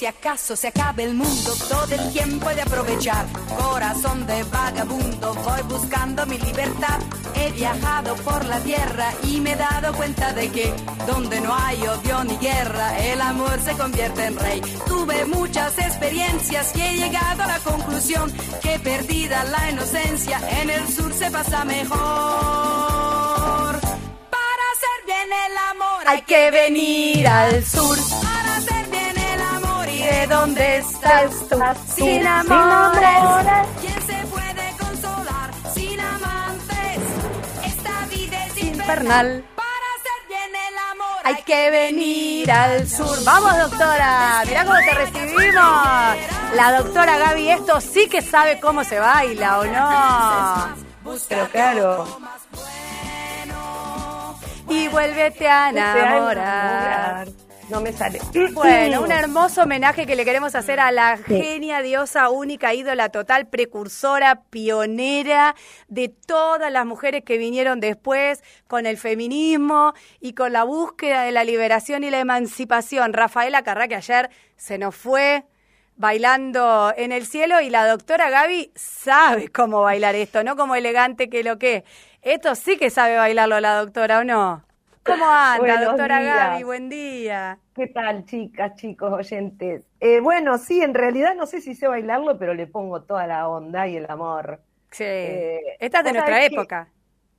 Si acaso se acabe el mundo, todo el tiempo de aprovechar. Corazón de vagabundo, voy buscando mi libertad. He viajado por la tierra y me he dado cuenta de que donde no hay odio ni guerra, el amor se convierte en rey. Tuve muchas experiencias y he llegado a la conclusión que perdida la inocencia, en el sur se pasa mejor. Para hacer bien el amor hay que venir al sur. Para hacer bien el amor y de dónde estás tú. Sin amores, ¿quién se infernal. Para hacer bien el amor hay que venir al sur. Vamos, doctora. Mirá cómo te recibimos. La doctora Gaby, esto sí que sabe cómo se baila, ¿o no? Pero claro. Y vuélvete a enamorar. No me sale. Bueno, un hermoso homenaje que le queremos hacer a la genia, diosa, única, ídola total, precursora, pionera de todas las mujeres que vinieron después con el feminismo y con la búsqueda de la liberación y la emancipación. Rafaela Carrá, que ayer se nos fue bailando en el cielo y la doctora Gaby sabe cómo bailar esto, no como elegante que lo que. Esto sí que sabe bailarlo la doctora, ¿o no? ¿Cómo anda, Buenos doctora días. Gaby? Buen día. ¿Qué tal, chicas, chicos, oyentes? Eh, bueno, sí, en realidad no sé si sé bailarlo, pero le pongo toda la onda y el amor. Sí. Eh, Esta es de nuestra que- época,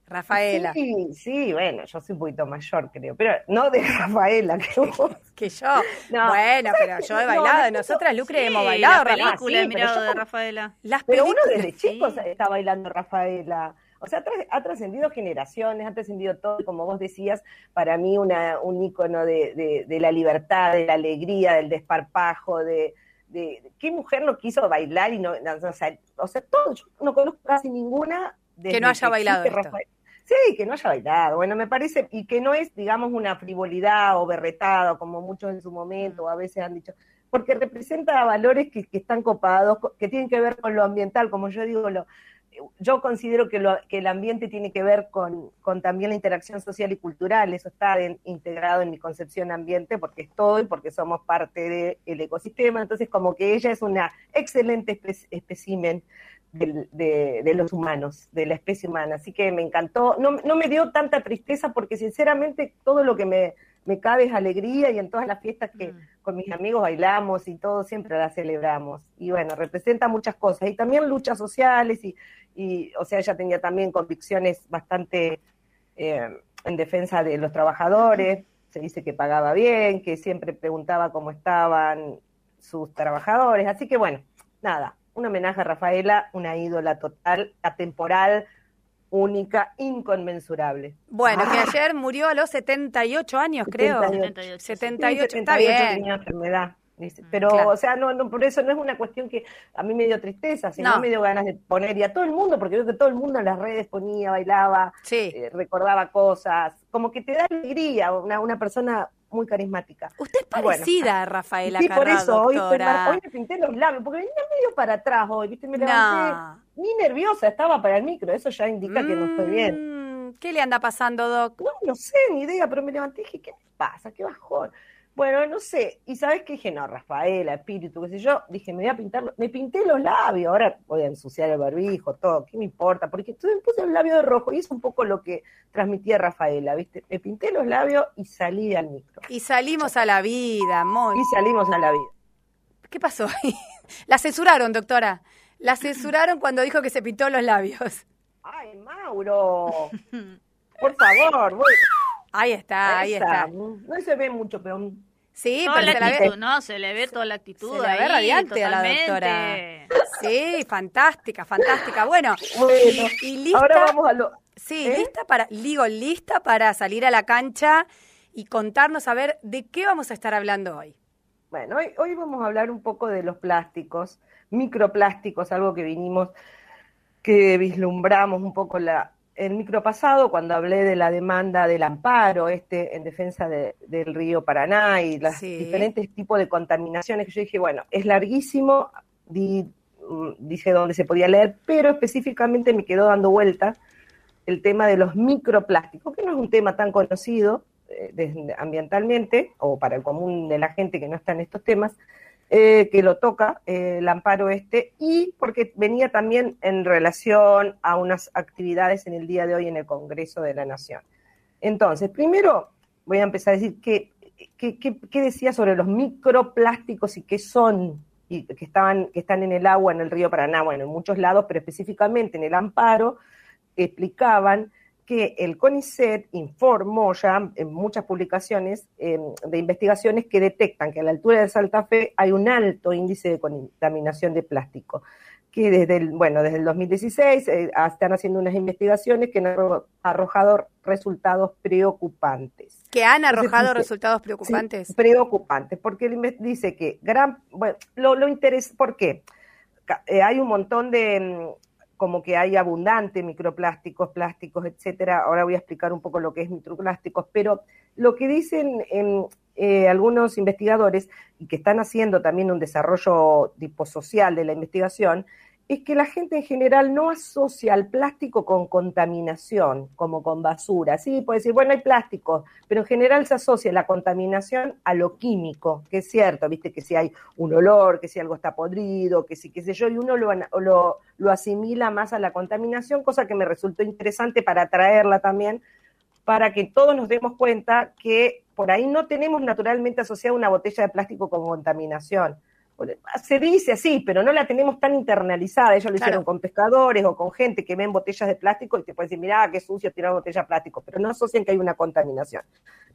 Rafaela. Sí, sí, bueno, yo soy un poquito mayor, creo, pero no de Rafaela, que vos. Que yo. No, bueno, pero ¿sabes yo he bailado, nosotras, Lucre, Sí, hemos bailado, la película sí, mirado yo de Rafaela. Las Pero uno desde chicos sí. está bailando Rafaela. O sea, ha tra- ha trascendido generaciones, ha trascendido todo, como vos decías, para mí una, un ícono de, de- de la libertad, de la alegría, del desparpajo, de, de- ¿qué mujer no quiso bailar y no, o sea, o sea, todo, yo no conozco casi ninguna desde Que no haya bailado esto. Sí, que no haya bailado. Bueno, me parece, y que no es, digamos, una frivolidad o berretada, como muchos en su momento, o a veces han dicho, porque representa valores que, que están copados, co- que tienen que ver con lo ambiental, como yo digo, lo, yo considero que, lo- que el ambiente tiene que ver con, con también la interacción social y cultural, eso está en- integrado en mi concepción ambiente, porque es todo y porque somos parte del ecosistema, entonces como que ella es una excelente espe- espécimen del- de, de los humanos, de la especie humana, así que me encantó, no, no me dio tanta tristeza porque sinceramente todo lo que me, me cabe es alegría y en todas las fiestas que Mm. con mis amigos bailamos y todo siempre la celebramos. Y bueno, representa muchas cosas. Y también luchas sociales y, y o sea, ella tenía también convicciones bastante eh, en defensa de los trabajadores, se dice que pagaba bien, que siempre preguntaba cómo estaban sus trabajadores, así que bueno, nada, un homenaje a Rafaela, una ídola total, atemporal, única, inconmensurable. Bueno, que ayer murió a los 78 años, creo. 78. 78, Sí, está 78 bien. tenía enfermedad. Dice. Pero, Claro. o sea, no, no, por eso no es una cuestión que a mí me dio tristeza, sino No. me dio ganas de poner, y a todo el mundo, porque veo que todo el mundo en las redes ponía, bailaba, Sí. eh, recordaba cosas, como que te da alegría, una, una persona muy carismática. Usted es Y bueno, parecida a Rafaela sí, por eso hoy, doctora. hoy me pinté los labios, porque venía medio para atrás hoy, ¿viste? Me levanté ni nerviosa, estaba para el micro, eso ya indica que no estoy bien. Mm, ¿Qué le anda pasando, Doc? No, no sé, ni idea, pero me levanté y dije, ¿qué me pasa? ¿Qué bajón? Bueno, no sé. Y sabes qué dije, no, Rafaela, espíritu, qué sé yo. Dije, me voy a pintar, me pinté los labios, ahora voy a ensuciar el barbijo, todo, ¿qué me importa? Porque entonces me puse los labios de rojo y es un poco lo que transmitía Rafaela, ¿viste? Me pinté los labios y salí al micro. Y salimos a la vida, muy. Y salimos a la vida. ¿Qué pasó ahí? La censuraron, doctora. La censuraron cuando dijo que se pintó los labios. ¡Ay, Mauro! Por favor, voy. Ahí está, ahí está. No se ve mucho, pero Sí, toda pero la se la ve. actitud, ¿no? Se le ve toda la actitud Se la ve ahí, radiante a la totalmente. Sí, fantástica, fantástica. Bueno, bueno. y lista. Ahora vamos a lo. Sí, ¿Eh? lista para, digo, lista para salir a la cancha y contarnos a ver de qué vamos a estar hablando hoy. Bueno, hoy, hoy vamos a hablar un poco de los plásticos, microplásticos, algo que vinimos, que vislumbramos un poco la, el micro pasado, cuando hablé de la demanda del amparo este en defensa de, del río Paraná y los diferentes tipos de contaminaciones, que yo dije, bueno, es larguísimo, di, mm, dije dónde se podía leer, pero específicamente me quedó dando vuelta el tema de los microplásticos, que no es un tema tan conocido eh, ambientalmente o para el común de la gente que no está en estos temas, eh, que lo toca eh, el amparo este y porque venía también en relación a unas actividades en el día de hoy en el Congreso de la Nación. Entonces, primero voy a empezar a decir qué que, decía sobre los microplásticos y qué son y que estaban que están en el agua en el río Paraná, bueno, en muchos lados, pero específicamente en el amparo explicaban que el CONICET informó ya en muchas publicaciones em, de investigaciones que detectan que a la altura de Santa Fe hay un alto índice de contaminación de plástico, que desde el, bueno, desde el 2016 eh, están haciendo unas investigaciones que han arrojado resultados preocupantes. ¿Que han arrojado resultados preocupantes? preocupantes, porque dice que gran, bueno, lo, lo interesa, ¿por qué? Eh, hay un montón de em, como que hay abundante microplásticos, plásticos, etcétera. Ahora voy a explicar un poco lo que es microplásticos, pero lo que dicen eh, algunos investigadores y que están haciendo también un desarrollo tipo social de la investigación es que la gente en general no asocia al plástico con contaminación, como con basura. Sí, puede decir, bueno, hay plástico, pero en general se asocia la contaminación a lo químico, que es cierto, viste, que si hay un olor, que si algo está podrido, que si qué sé yo, y uno lo, lo, lo asimila más a la contaminación, cosa que me resultó interesante para traerla también, para que todos nos demos cuenta que por ahí no tenemos naturalmente asociada una botella de plástico con contaminación se dice así, pero no la tenemos tan internalizada. Ellos lo hicieron con pescadores o con gente que ven botellas de plástico y te pueden decir, mira, qué sucio tirar botella de plástico, pero no asocian que hay una contaminación.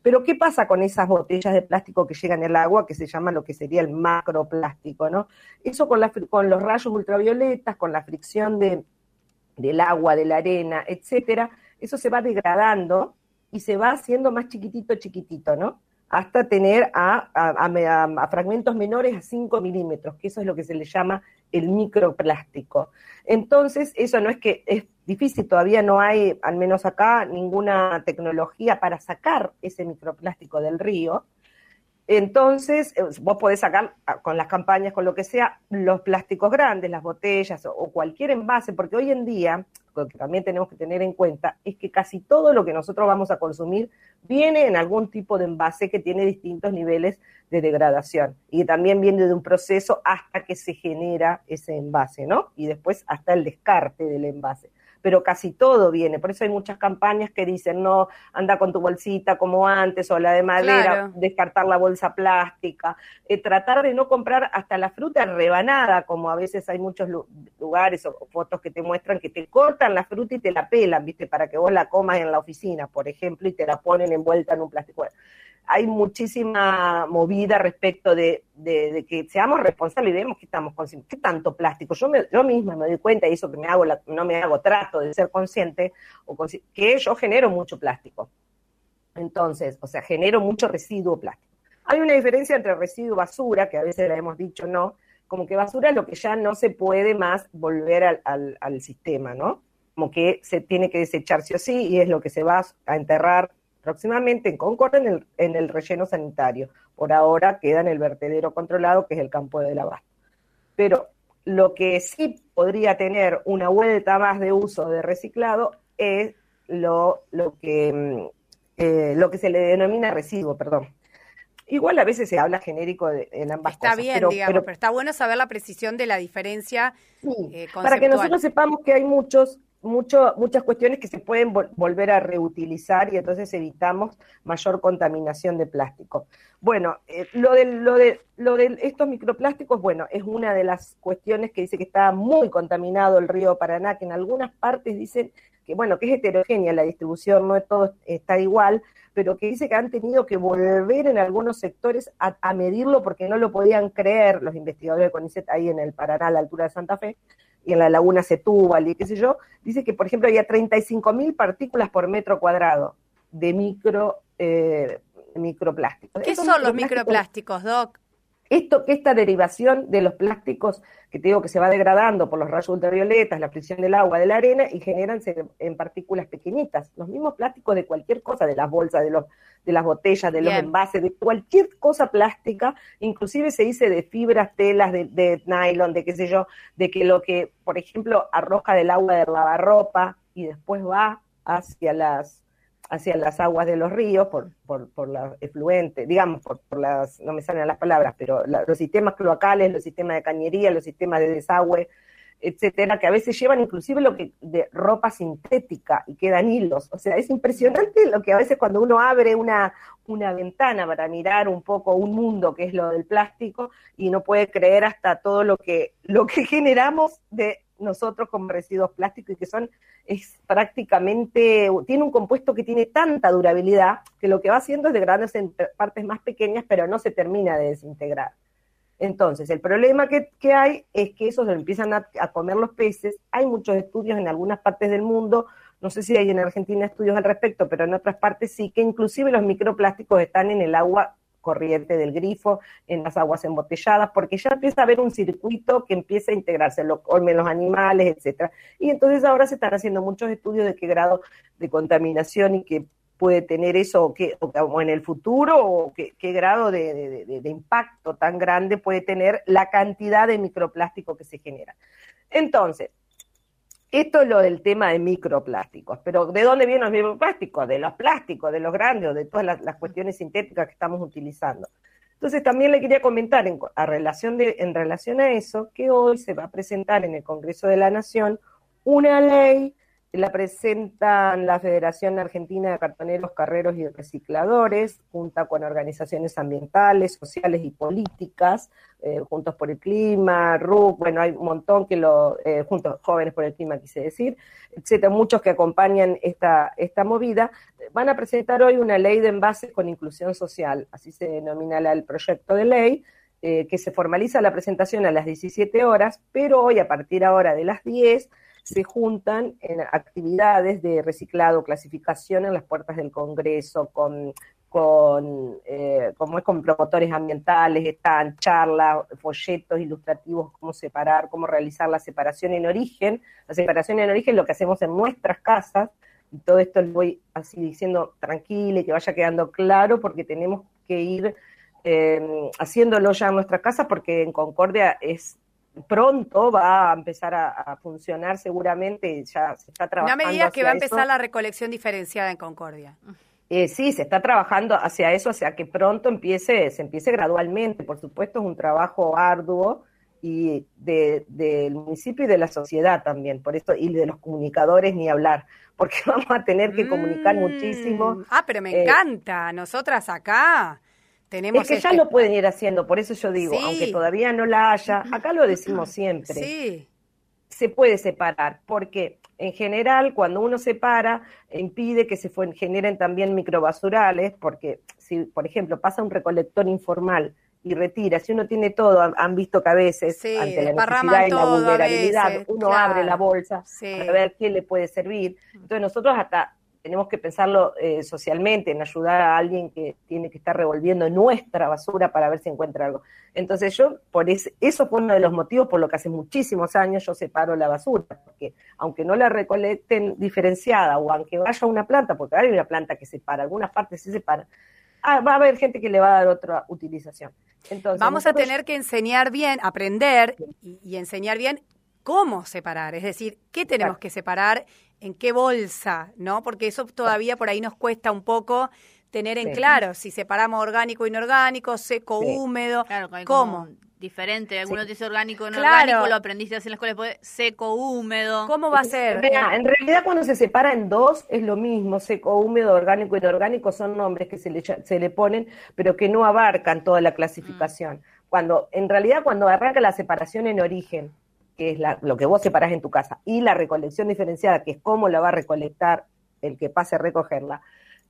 Pero ¿qué pasa con esas botellas de plástico que llegan al agua, que se llama lo que sería el macroplástico, ¿no? Eso con, con los rayos ultravioletas, con la fricción de, del agua, de la arena, etcétera, eso se va degradando y se va haciendo más chiquitito, chiquitito, ¿no? Hasta tener a, a, fragmentos menores a 5 milímetros, que eso es lo que se le llama el microplástico. Entonces, eso no es que es difícil, todavía no hay, al menos acá, ninguna tecnología para sacar ese microplástico del río. Entonces, eh, vos podés sacar ah, con las campañas, con lo que sea, los plásticos grandes, las botellas o cualquier envase, porque hoy en día que también tenemos que tener en cuenta es que casi todo lo que nosotros vamos a consumir viene en algún tipo de envase que tiene distintos niveles de degradación y también viene de un proceso hasta que se genera ese envase, ¿no? Y después hasta el descarte del envase pero casi todo viene. Por eso hay muchas campañas que dicen, no, anda con tu bolsita como antes, o la de madera, descartar la bolsa plástica, eh, tratar de no comprar hasta la fruta rebanada, como a veces hay muchos lugares o fotos que te muestran que te cortan la fruta y te la pelan, ¿viste? Para que vos la comas en la oficina, por ejemplo, y te la ponen envuelta en un plástico hay muchísima movida respecto de, que seamos responsables y vemos que estamos conscientes. ¿Qué tanto plástico? Yo, misma me doy cuenta, y eso que me hago, no me hago trato de ser consciente, o que yo genero mucho plástico. Entonces, o sea, genero mucho residuo plástico. Hay una diferencia entre residuo y basura, que a veces la hemos dicho no, como que basura es lo que ya no se puede más volver al sistema, ¿no? Como que se tiene que desechar sí o sí y es lo que se va a enterrar próximamente en Concord en el, en el relleno sanitario. Por ahora queda en el vertedero controlado, que es el campo de abasto. Pero lo que sí podría tener una vuelta más de uso de reciclado es lo, lo, que, mm, eh, lo que se le denomina residuo, perdón. Igual a veces se habla genérico en ambas está cosas. Bien, pero, digamos, pero, está bueno saber la precisión de la diferencia. Eh, para que nosotros sepamos que hay muchos mucho, muchas cuestiones que se pueden volver a reutilizar y entonces evitamos mayor contaminación de plástico. Bueno, eh, lo, de, lo, de, lo de estos microplásticos, bueno, es una de las cuestiones que dice que está muy contaminado el río Paraná, que en algunas partes dicen que, bueno, que es heterogénea la distribución, no todo está igual, pero que dice que han tenido que volver en algunos sectores a, a medirlo porque no lo podían creer los investigadores de CONICET ahí en el Paraná, a la altura de Santa Fe, y en la laguna Setúbal y qué sé yo, dice que, por ejemplo, había 35 mil partículas por metro cuadrado de micro, eh, microplásticos. ¿Qué son los microplásticos, Doc? Esto, esta derivación de los plásticos, que te digo que se va degradando por los rayos ultravioletas, la fricción del agua, de la arena, y generan en partículas pequeñitas. Los mismos plásticos de cualquier cosa, de las bolsas, de, los, de las botellas, de los envases, de cualquier cosa plástica, inclusive se dice de fibras, telas, de, de nylon, de qué sé yo, de que lo que, por ejemplo, arroja del agua de lavarropa y después va hacia las hacia las aguas de los ríos por, por, por la efluente, digamos, por, por, las, no me salen las palabras, pero los sistemas cloacales, los sistemas de cañería, los sistemas de desagüe, etcétera, que a veces llevan inclusive lo que de ropa sintética y quedan hilos. O sea, es impresionante lo que a veces cuando uno abre una, una ventana para mirar un poco un mundo que es lo del plástico y no puede creer hasta todo lo que, lo que generamos de nosotros como residuos plásticos y que son, es prácticamente, tiene un compuesto que tiene tanta durabilidad que lo que va haciendo es degradarse en partes más pequeñas, pero no se termina de desintegrar. Entonces, el problema que, hay es que eso se empiezan a, a, comer los peces. Hay muchos estudios en algunas partes del mundo, no sé si hay en Argentina estudios al respecto, pero en otras partes sí, que inclusive los microplásticos están en el agua corriente del grifo, en las aguas embotelladas, porque ya empieza a haber un circuito que empieza a integrarse, lo comen los animales, etcétera. Y entonces ahora se están haciendo muchos estudios de qué grado de contaminación y qué puede tener eso, o, qué, o en el futuro, o qué, grado de, de, impacto tan grande puede tener la cantidad de microplástico que se genera. Entonces, esto es lo del tema de microplásticos, pero ¿de dónde vienen los microplásticos? De los plásticos, de los grandes de todas las, cuestiones sintéticas que estamos utilizando. Entonces también le quería comentar en, a relación de, en relación a eso que hoy se va a presentar en el Congreso de la Nación una ley la presentan la Federación Argentina de Cartoneros, Carreros y Recicladores, junta con organizaciones ambientales, sociales y políticas, eh, Juntos por el Clima, RUC, bueno, hay un montón que lo, eh, Juntos Jóvenes por el Clima, quise decir, etcétera, muchos que acompañan esta, esta movida, van a presentar hoy una ley de envases con inclusión social, así se denomina el proyecto de ley, eh, que se formaliza la presentación a las 17 horas, pero hoy a partir ahora de las 10 se juntan en actividades de reciclado, clasificación en las puertas del Congreso, con, con, eh, como es con promotores ambientales, están charlas, folletos ilustrativos, cómo separar, cómo realizar la separación en origen. La separación en origen lo que hacemos en nuestras casas, y todo esto lo voy así diciendo tranquilo y que vaya quedando claro, porque tenemos que ir eh, haciéndolo ya en nuestras casas, porque en Concordia es pronto va a empezar a, funcionar seguramente, ya se está trabajando. No me digas que va a empezar la recolección diferenciada en Concordia. Eh, sí, se está trabajando hacia eso, hacia que pronto empiece, se empiece gradualmente. Por supuesto, es un trabajo arduo y del municipio y de la sociedad también, por eso, y de los comunicadores ni hablar, porque vamos a tener que comunicar mm. muchísimo. Ah, pero me eh, encanta, nosotras acá es que ya lo pueden ir haciendo, por eso yo digo, aunque todavía no la haya, acá lo decimos siempre. Sí. Se puede separar, porque en general cuando uno separa impide que se generen también microbasurales, porque si, por ejemplo, pasa un recolector informal y retira, si uno tiene todo, han, visto que a veces, ante la necesidad y la vulnerabilidad, uno abre la bolsa para ver qué le puede servir. Entonces nosotros hasta tenemos que pensarlo eh, socialmente, en ayudar a alguien que tiene que estar revolviendo nuestra basura para ver si encuentra algo. Entonces yo, por eso fue uno de los motivos por lo que hace muchísimos años yo separo la basura, porque aunque no la recolecten diferenciada o aunque vaya una planta, porque hay una planta que separa, algunas partes se separan, ah, va a haber gente que le va a dar otra utilización. Entonces, Vamos a tener que enseñar bien, aprender y, enseñar bien cómo separar, es decir, qué tenemos que separar en qué bolsa, ¿no? Porque eso todavía por ahí nos cuesta un poco tener en claro si separamos orgánico, inorgánico, seco, húmedo, claro, ¿cómo? Diferente, algunos dicen orgánico, inorgánico, lo aprendiste así en la escuela, seco, húmedo. ¿Cómo va a ser? en realidad cuando se separa en dos es lo mismo, seco, húmedo, orgánico, inorgánico son nombres que se le, se le ponen, pero que no abarcan toda la clasificación. Mm. Cuando, en realidad cuando arranca la separación en origen, que es lo que vos separás en tu casa, y la recolección diferenciada, que es cómo la va a recolectar el que pase a recogerla,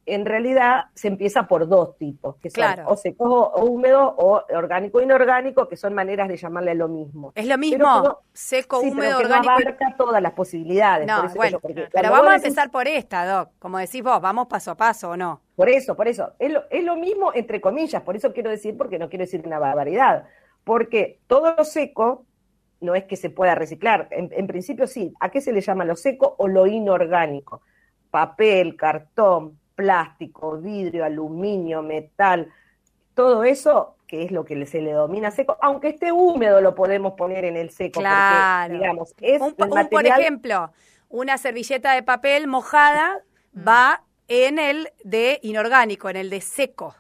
en realidad se empieza por dos tipos, que son o seco o húmedo o orgánico inorgánico, que son maneras de llamarle lo mismo. Es lo mismo, seco, húmedo, orgánico. No abarca todas las posibilidades. No, bueno, pero vamos a empezar por esta, Doc. Como decís vos, vamos paso a paso o no. Por eso, por eso. Es lo, es lo mismo entre comillas, por eso quiero decir, porque no quiero decir una barbaridad. Porque todo lo seco no es que se pueda reciclar. En, principio sí. ¿A qué se le llama lo seco o lo inorgánico? Papel, cartón, plástico, vidrio, aluminio, metal, todo eso que es lo que se le domina seco, aunque esté húmedo lo podemos poner en el seco. Claro. digamos, es un, por ejemplo, una servilleta de papel mojada mm. va en el de inorgánico, en el de seco.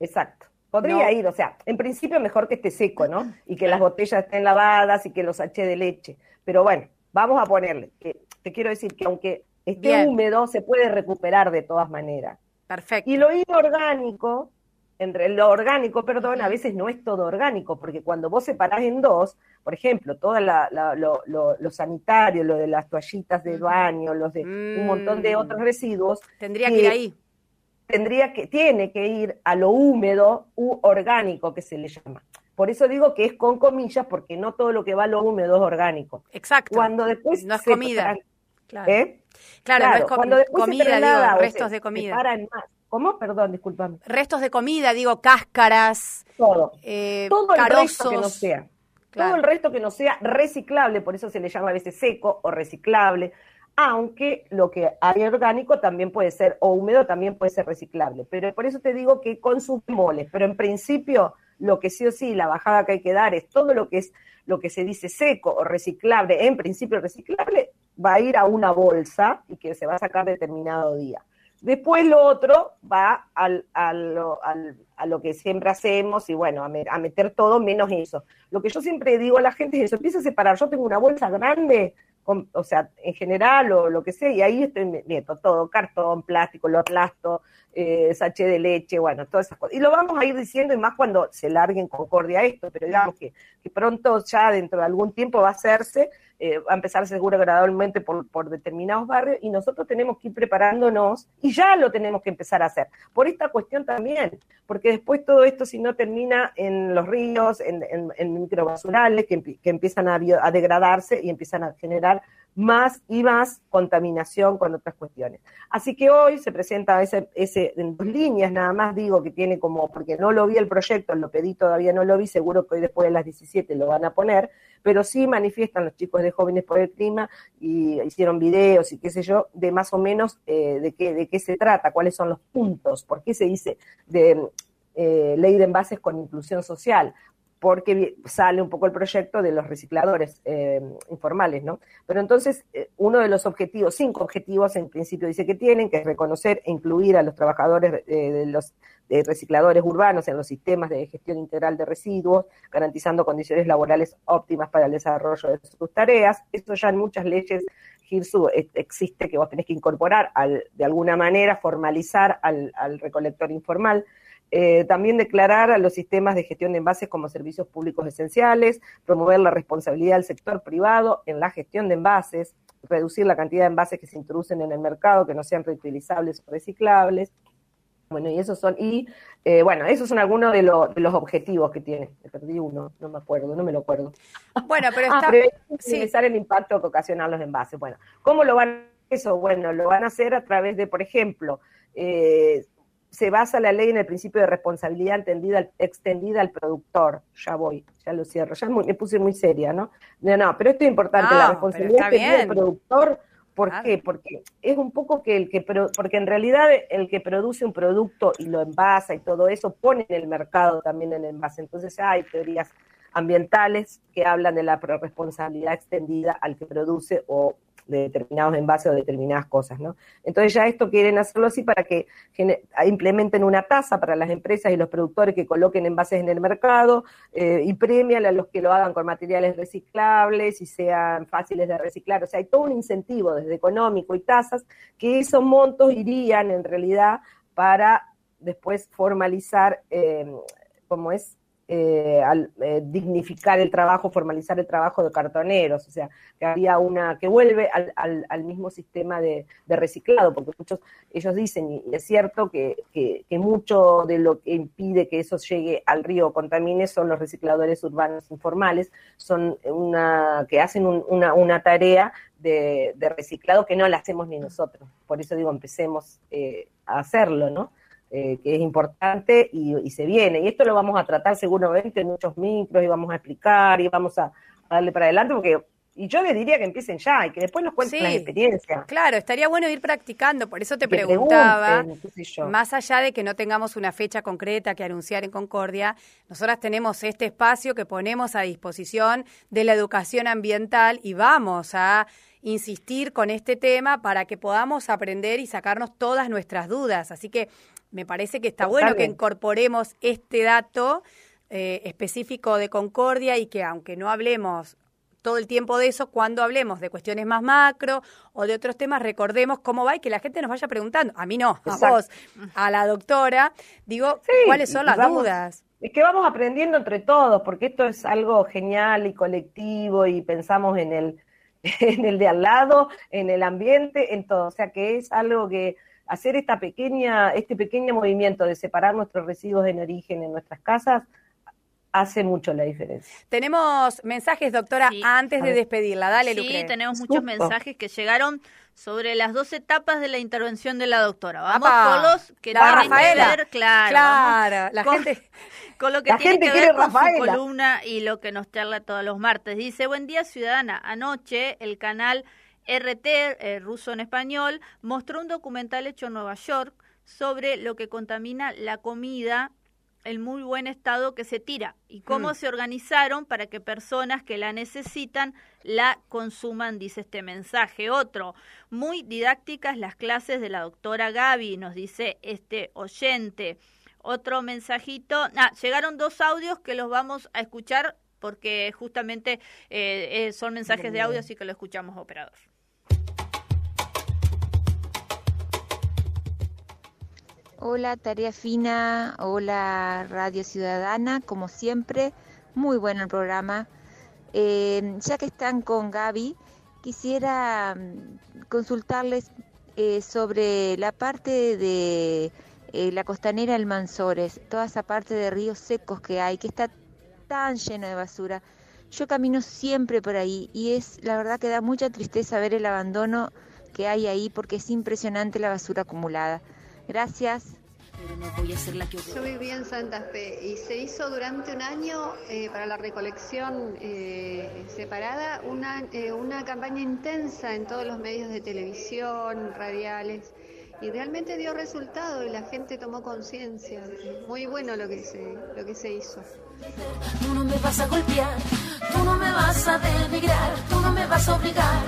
Exacto. Podría ir, o sea, en principio mejor que esté seco, ¿no? Y que las botellas estén lavadas y que los hache de leche. Pero bueno, vamos a ponerle. Que, te quiero decir que aunque esté húmedo, se puede recuperar de todas maneras. Perfecto. Y lo inorgánico, entre lo orgánico, perdón, a veces no es todo orgánico, porque cuando vos separás en dos, por ejemplo, todo lo, sanitario, lo de las toallitas de baño, los de un montón de otros mm. residuos. Tendría que ir ahí tendría que, tiene que ir a lo húmedo u orgánico que se le llama. Por eso digo que es con comillas, porque no todo lo que va a lo húmedo es orgánico. Exacto. Cuando después no es comida. Claro. ¿eh? claro. no es cuando después comida, digo, restos de comida. Más. ¿Cómo? Perdón, discúlpame. Restos de comida, digo, cáscaras. Todo. Eh, todo el resto que no sea. Todo el resto que no sea reciclable, por eso se le llama a veces seco o reciclable, aunque lo que hay orgánico también puede ser, o húmedo también puede ser reciclable. Pero por eso te digo que con sus moles, pero en principio lo que sí o sí, la bajada que hay que dar es todo lo que es lo que se dice seco o reciclable, en principio reciclable, va a ir a una bolsa y que se va a sacar determinado día. Después lo otro va al, lo, a lo que siempre hacemos y bueno, a, meter todo menos eso. Lo que yo siempre digo a la gente es eso, empieza a separar, yo tengo una bolsa grande o sea, en general o lo que sea, y ahí estoy meto todo, cartón, plástico, lo aplasto, eh, saché de leche, bueno, todas esas cosas. Y lo vamos a ir diciendo, y más cuando se largue en concordia esto, pero digamos que, que pronto ya dentro de algún tiempo va a hacerse, eh, va a empezar seguro gradualmente por, por, determinados barrios y nosotros tenemos que ir preparándonos y ya lo tenemos que empezar a hacer. Por esta cuestión también, porque después todo esto si no termina en los ríos, en, microbasurales que, que empiezan a, a degradarse y empiezan a generar más y más contaminación con otras cuestiones. Así que hoy se presenta ese, ese, en dos líneas, nada más digo que tiene como, porque no lo vi el proyecto, lo pedí, todavía no lo vi, seguro que hoy después de las 17 lo van a poner, pero sí manifiestan los chicos de Jóvenes por el Clima y hicieron videos y qué sé yo, de más o menos eh, de, qué, de qué se trata, cuáles son los puntos, por qué se dice de eh, ley de envases con inclusión social, porque sale un poco el proyecto de los recicladores eh, informales, ¿no? Pero entonces, eh, uno de los objetivos, cinco objetivos en principio dice que tienen, que es reconocer e incluir a los trabajadores eh, de los recicladores urbanos en los sistemas de gestión integral de residuos, garantizando condiciones laborales óptimas para el desarrollo de sus tareas. Eso ya en muchas leyes GIRSU existe que vos tenés que incorporar, al, de alguna manera, formalizar al, al recolector informal. Eh, también declarar a los sistemas de gestión de envases como servicios públicos esenciales, promover la responsabilidad del sector privado en la gestión de envases, reducir la cantidad de envases que se introducen en el mercado que no sean reutilizables o reciclables. Bueno, y esos son, y eh, bueno, esos son algunos de, los objetivos que tiene. Me perdí uno, no me acuerdo, no me lo acuerdo. Bueno, pero ah, está... el impacto que ocasionan los envases. Bueno, ¿cómo lo van a hacer eso? Bueno, lo van a hacer a través de, por ejemplo, eh, se basa la ley en el principio de responsabilidad entendida, extendida al productor. Ya voy, ya lo cierro. Ya me puse muy seria, ¿no? No, no, pero esto es importante, la responsabilidad extendida al productor. ¿Por qué? Porque es un poco que el que, porque en realidad el que produce un producto y lo envasa y todo eso pone en el mercado también en envase. Entonces hay teorías ambientales que hablan de la responsabilidad extendida al que produce o de determinados envases o determinadas cosas, ¿no? Entonces ya esto quieren hacerlo así para que implementen una tasa para las empresas y los productores que coloquen envases en el mercado eh, y premian a los que lo hagan con materiales reciclables y sean fáciles de reciclar. O sea, hay todo un incentivo desde económico y tasas que esos montos irían en realidad para después formalizar, eh, como es eh, al, eh, dignificar el trabajo, formalizar el trabajo de cartoneros, o sea, que había una, que vuelve al, al, mismo sistema de, reciclado, porque muchos, ellos dicen, y es cierto que, que, mucho de lo que impide que eso llegue al río contamine son los recicladores urbanos informales, son una, que hacen una, una tarea de, reciclado que no la hacemos ni nosotros, por eso digo, empecemos eh, a hacerlo, ¿no? Eh, que es importante y, se viene. Y esto lo vamos a tratar seguramente en muchos micros y vamos a explicar y vamos a, darle para adelante porque y yo les diría que empiecen ya y que después nos cuenten la experiencia. Claro, estaría bueno ir practicando, por eso te preguntaba, más allá de que no tengamos una fecha concreta que anunciar en Concordia, nosotras tenemos este espacio que ponemos a disposición de la educación ambiental y vamos a insistir con este tema para que podamos aprender y sacarnos todas nuestras dudas. Así que me parece que está bueno que incorporemos este dato eh, específico de Concordia y que aunque no hablemos todo el tiempo de eso, cuando hablemos de cuestiones más macro o de otros temas, recordemos cómo va y que la gente nos vaya preguntando. A mí no, a vos, a la doctora, digo, ¿cuáles son las dudas? Es que vamos aprendiendo entre todos, porque esto es algo genial y colectivo y pensamos en el, en el de al lado, en el ambiente, en todo. O sea que es algo que hacer esta pequeña, este pequeño movimiento de separar nuestros residuos en origen en nuestras casas hace mucho la diferencia. Tenemos mensajes, doctora, antes de despedirla. Dale, Sí, tenemos muchos mensajes que llegaron sobre las dos etapas de la intervención de la doctora. Vamos con los que tienen que ver, claro, claro la gente con lo que tiene que ver con su columna y lo que nos charla todos los martes. Dice, buen día ciudadana, anoche el canal RT, eh, ruso en español, mostró un documental hecho en Nueva York sobre lo que contamina la comida el muy buen estado que se tira y cómo mm. se organizaron para que personas que la necesitan la consuman, dice este mensaje. Otro, muy didácticas las clases de la doctora Gaby, nos dice este oyente otro mensajito. Ah, llegaron dos audios que los vamos a escuchar porque justamente eh, eh, son mensajes de audio, así que lo escuchamos, operador. Hola, Tarea Fina, hola, Radio Ciudadana, como siempre, muy bueno el programa. Eh, ya que están con Gaby, quisiera mm, consultarles sobre la parte de eh, la costanera del Mansores, toda esa parte de ríos secos que hay, que está tan lleno de basura. Yo camino siempre por ahí y es la verdad que da mucha tristeza ver el abandono que hay ahí porque es impresionante la basura acumulada. Gracias. Yo viví en Santa Fe y se hizo durante un año eh, para la recolección eh, separada una, una campaña intensa en todos los medios de televisión, radiales y realmente dio resultado y la gente tomó conciencia. Muy bueno lo que se, lo que se hizo. Tú no me vas a golpear, tú no me vas a denigrar, tú no me vas a obligar,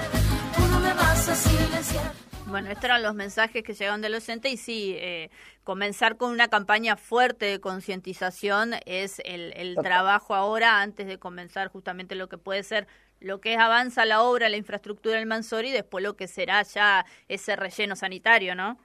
tú no me vas a silenciar. Bueno, estos eran los mensajes que llegaron del docente y sí, eh, comenzar con una campaña fuerte de concientización es el, el trabajo ahora antes de comenzar justamente lo que puede ser lo que es avanza la obra, la infraestructura del Mansor y después lo que será ya ese relleno sanitario, ¿no?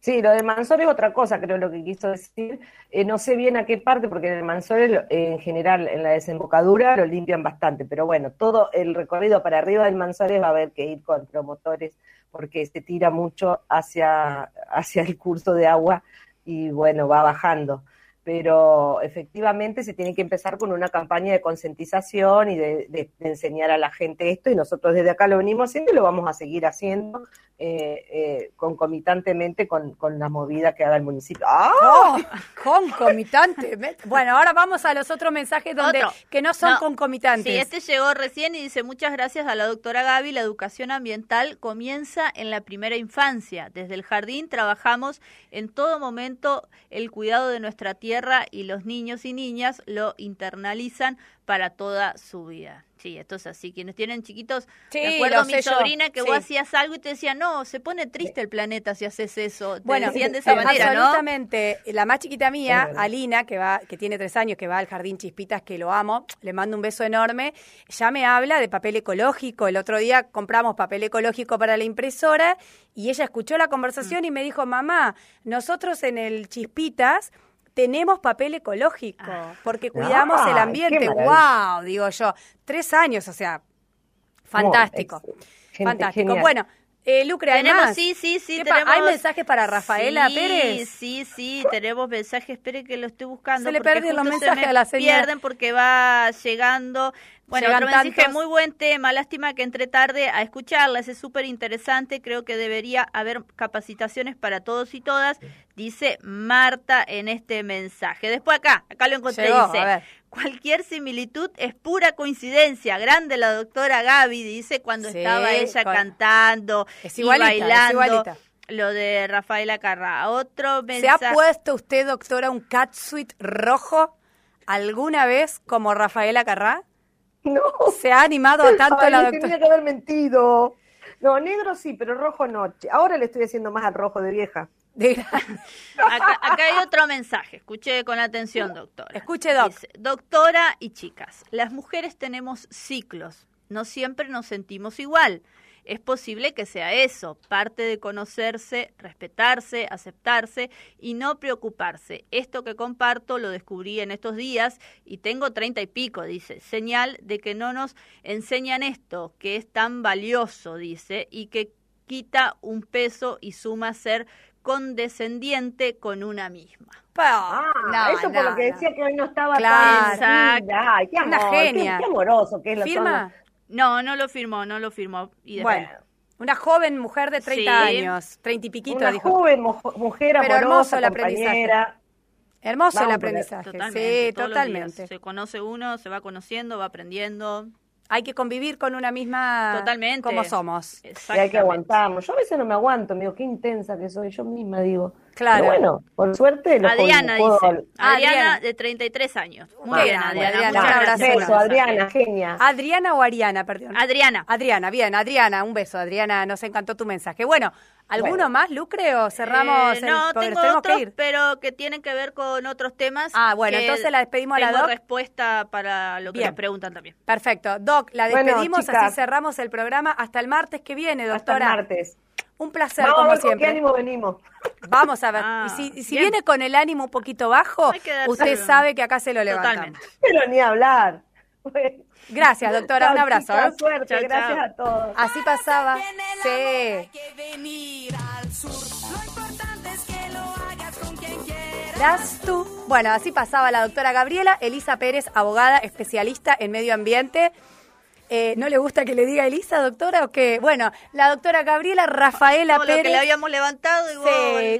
Sí, lo de Mansor es otra cosa, creo lo que quiso decir. Eh, no sé bien a qué parte, porque en el Mansor en general en la desembocadura lo limpian bastante, pero bueno, todo el recorrido para arriba del Mansores va a haber que ir con promotores porque se tira mucho hacia, hacia el curso de agua y bueno, va bajando. Pero efectivamente se tiene que empezar con una campaña de concientización y de, enseñar a la gente esto, y nosotros desde acá lo venimos haciendo y lo vamos a seguir haciendo eh, eh, concomitantemente con, la movida que haga el municipio. ¡Ah! Oh, concomitante. bueno, ahora vamos a los otros mensajes donde que no son concomitantes. Sí, este llegó recién y dice muchas gracias a la doctora Gaby. La educación ambiental comienza en la primera infancia. Desde el jardín trabajamos en todo momento el cuidado de nuestra tierra y los niños y niñas lo internalizan para toda su vida. Sí, esto es así. Quienes tienen chiquitos, sí, recuerdo mi sobrina que vos hacías algo y te decía, no, se pone triste el planeta si haces eso. bueno, decían de esa manera, absolutamente. La más chiquita mía, Alina, que va, que tiene tres años, que va al jardín Chispitas, que lo amo, le mando un beso enorme. Ya me habla de papel ecológico. El otro día compramos papel ecológico para la impresora y ella escuchó la conversación mm. y me dijo, mamá, nosotros en el Chispitas tenemos papel ecológico, ah. porque cuidamos el ambiente. ¡Wow! Digo yo, tres años, o sea, fantástico. fantástico. Bueno, eh, Lucre, tenemos, sí, sí, sí, tenemos, ¿Hay mensajes para Rafaela Pérez? Sí, sí, tenemos mensajes, espere que lo estoy buscando. Se le pierden los mensajes a la señora. pierden porque va llegando. Bueno, otro mensaje, muy buen tema, lástima que entre tarde a escucharla, es súper interesante, creo que debería haber capacitaciones para todos y todas, dice Marta en este mensaje. Después acá, acá lo encontré, dice, cualquier similitud es pura coincidencia, grande la doctora Gaby, dice cuando estaba ella cantando y bailando. Lo de Rafaela Carrá. Otro mensaje. ¿Se ha puesto usted, doctora, un catsuit rojo alguna vez como Rafaela Carrá? No. ¿Se ha animado tanto la doctora? Tenía que haber mentido. No, negro sí, pero rojo no. Ahora le estoy haciendo más al rojo de vieja. acá, hay otro mensaje. Escuche con atención, doctora. Escuche, doc. doctora y chicas, las mujeres tenemos ciclos. No siempre nos sentimos igual es posible que sea eso, parte de conocerse, respetarse, aceptarse y no preocuparse. Esto que comparto lo descubrí en estos días y tengo treinta y pico, dice, señal de que no nos enseñan esto, que es tan valioso, dice, y que quita un peso y suma ser condescendiente con una misma. Ah, eso por lo que decía que hoy no estaba claro, tan... Ay, qué una genia. Qué, amoroso que es la ¿Firma? No, no lo firmó, no lo firmó. Y bueno, una joven mujer de 30 años, 30 y piquito, una joven mujer amorosa, Pero hermoso el aprendizaje. Hermoso el aprendizaje, sí, totalmente. Se conoce uno, se va conociendo, va aprendiendo. Hay que convivir con una misma Totalmente. como somos. Y hay que aguantarnos. Yo a veces no me aguanto, me digo, qué intensa que soy, yo misma digo. Claro. Pero bueno, por suerte lo Adriana dice. Adriana, de 33 años. Muy bien, Adriana. Adriana. Un beso, Adriana, genia. Adriana o Ariana, perdón. Adriana. Adriana, bien, Adriana, un beso, Adriana, nos encantó tu mensaje. Bueno, ¿alguno más, Lucre, o cerramos eh, No, tengo otros, pero que tienen que ver con otros temas. Ah, bueno, entonces la despedimos a la Doc. respuesta para lo que nos preguntan también. Perfecto. Doc, la despedimos, así cerramos el programa hasta el martes que viene, doctora. Hasta el martes. Un placer, como siempre. ¿Con qué ánimo venimos? Vamos a ver. y si, si viene con el ánimo un poquito bajo, usted sabe que acá se lo levantamos. Pero ni hablar. Gracias, doctora. un abrazo. ¿eh? suerte. gracias a todos. Así pasaba. Sí. Das tú. Bueno, así pasaba la doctora Gabriela Elisa Pérez, abogada especialista en medio ambiente. Eh, ¿No le gusta que le diga Elisa, doctora? ¿O qué? Bueno, la doctora Gabriela Rafaela Pérez. Lo que le habíamos levantado y